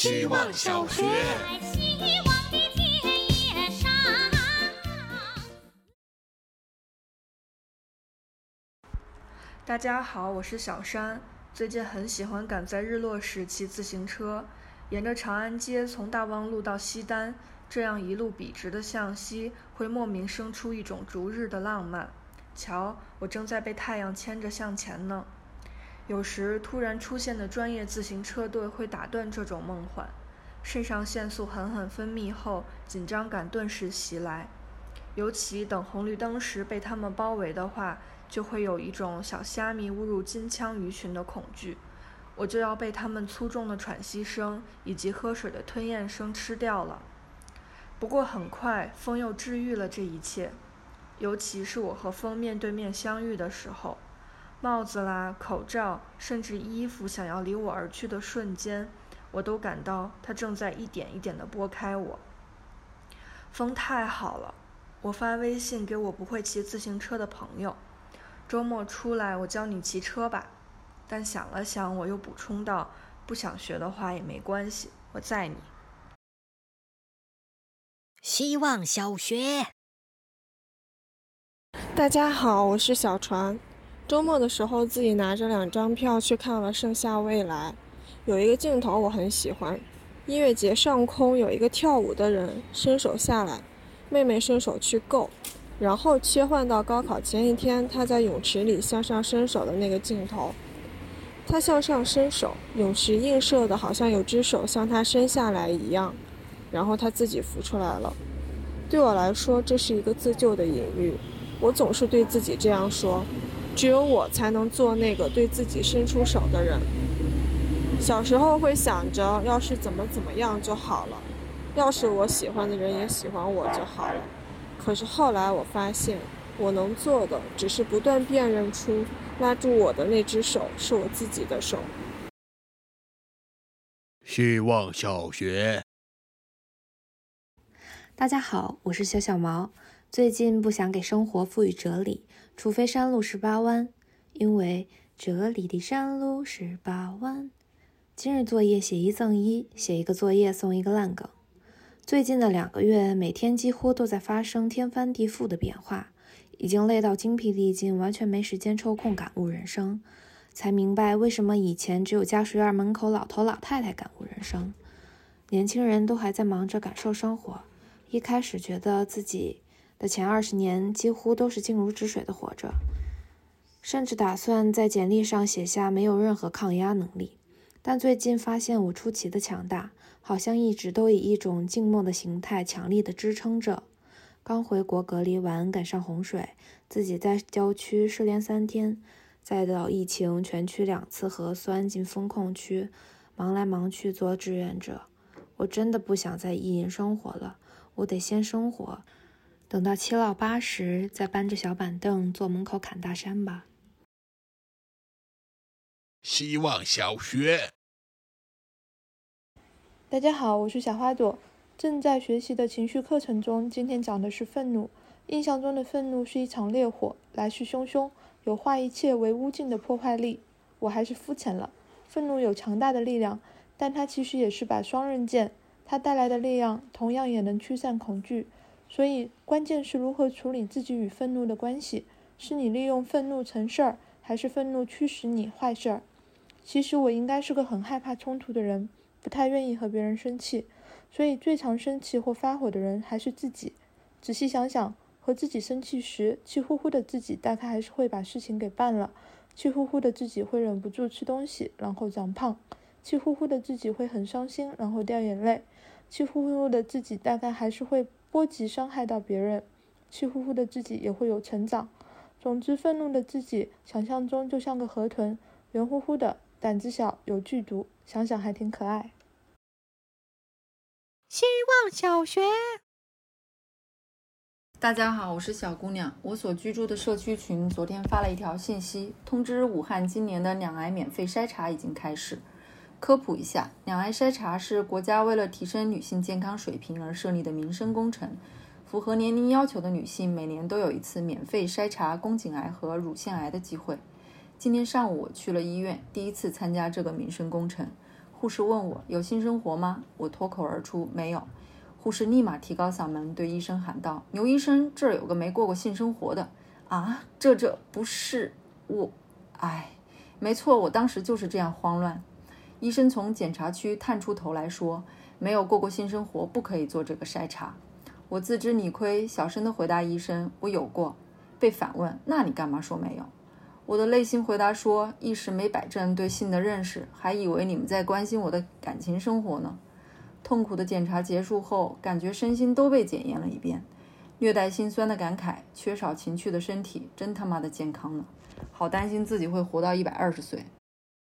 希望小学。大家好，我是小山。最近很喜欢赶在日落时骑自行车，沿着长安街从大望路到西单，这样一路笔直的向西，会莫名生出一种逐日的浪漫。瞧，我正在被太阳牵着向前呢。有时突然出现的专业自行车队会打断这种梦幻，肾上腺素狠狠分泌后，紧张感顿时袭来。尤其等红绿灯时被他们包围的话，就会有一种小虾米误入金枪鱼群的恐惧，我就要被他们粗重的喘息声以及喝水的吞咽声吃掉了。不过很快，风又治愈了这一切，尤其是我和风面对面相遇的时候。帽子啦，口罩，甚至衣服想要离我而去的瞬间，我都感到它正在一点一点地拨开我。风太好了，我发微信给我不会骑自行车的朋友，周末出来我教你骑车吧。但想了想，我又补充道，不想学的话也没关系，我载你。希望小学。大家好，我是小船。周末的时候，自己拿着两张票去看了《盛夏未来》，有一个镜头我很喜欢，音乐节上空有一个跳舞的人伸手下来，妹妹伸手去够，然后切换到高考前一天他在泳池里向上伸手的那个镜头，他向上伸手，泳池映射的好像有只手向他伸下来一样，然后他自己浮出来了。对我来说，这是一个自救的隐喻，我总是对自己这样说。只有我才能做那个对自己伸出手的人。小时候会想着，要是怎么怎么样就好了，要是我喜欢的人也喜欢我就好了。可是后来我发现，我能做的只是不断辨认出拉住我的那只手是我自己的手。希望小学。大家好，我是小小毛。最近不想给生活赋予哲理，除非山路十八弯，因为这里的山路十八弯。今日作业写一赠一，写一个作业送一个烂梗。最近的两个月，每天几乎都在发生天翻地覆的变化，已经累到精疲力尽，完全没时间抽空感悟人生。才明白为什么以前只有家属院门口老头老太太感悟人生，年轻人都还在忙着感受生活。一开始觉得自己。的前二十年几乎都是静如止水的活着，甚至打算在简历上写下没有任何抗压能力。但最近发现我出奇的强大，好像一直都以一种静默的形态强力的支撑着。刚回国隔离完，赶上洪水，自己在郊区失联三天，再到疫情全区两次核酸进封控区，忙来忙去做志愿者。我真的不想再意淫生活了，我得先生活。等到七老八十，再搬着小板凳坐门口砍大山吧。希望小学。大家好，我是小花朵，正在学习的情绪课程中，今天讲的是愤怒。印象中的愤怒是一场烈火，来势汹汹，有化一切为乌尽的破坏力。我还是肤浅了。愤怒有强大的力量，但它其实也是把双刃剑，它带来的力量同样也能驱散恐惧。所以，关键是如何处理自己与愤怒的关系。是你利用愤怒成事儿，还是愤怒驱使你坏事儿？其实我应该是个很害怕冲突的人，不太愿意和别人生气。所以，最常生气或发火的人还是自己。仔细想想，和自己生气时，气呼呼的自己大概还是会把事情给办了。气呼呼的自己会忍不住吃东西，然后长胖。气呼呼的自己会很伤心，然后掉眼泪。气呼呼的自己大概还是会。波及伤害到别人，气呼呼的自己也会有成长。总之，愤怒的自己想象中就像个河豚，圆乎乎的，胆子小，有剧毒，想想还挺可爱。希望小学，大家好，我是小姑娘。我所居住的社区群昨天发了一条信息，通知武汉今年的两癌免费筛查已经开始。科普一下，两癌筛查是国家为了提升女性健康水平而设立的民生工程。符合年龄要求的女性每年都有一次免费筛查宫颈癌和乳腺癌的机会。今天上午我去了医院，第一次参加这个民生工程。护士问我有性生活吗？我脱口而出没有。护士立马提高嗓门对医生喊道：“牛医生，这儿有个没过过性生活的啊！这这不是我，哎，没错，我当时就是这样慌乱。”医生从检查区探出头来说：“没有过过性生活，不可以做这个筛查。”我自知理亏，小声的回答医生：“我有过。”被反问：“那你干嘛说没有？”我的内心回答说：“一时没摆正对性的认识，还以为你们在关心我的感情生活呢。”痛苦的检查结束后，感觉身心都被检验了一遍，略带心酸的感慨：缺少情趣的身体真他妈的健康呢！好担心自己会活到一百二十岁。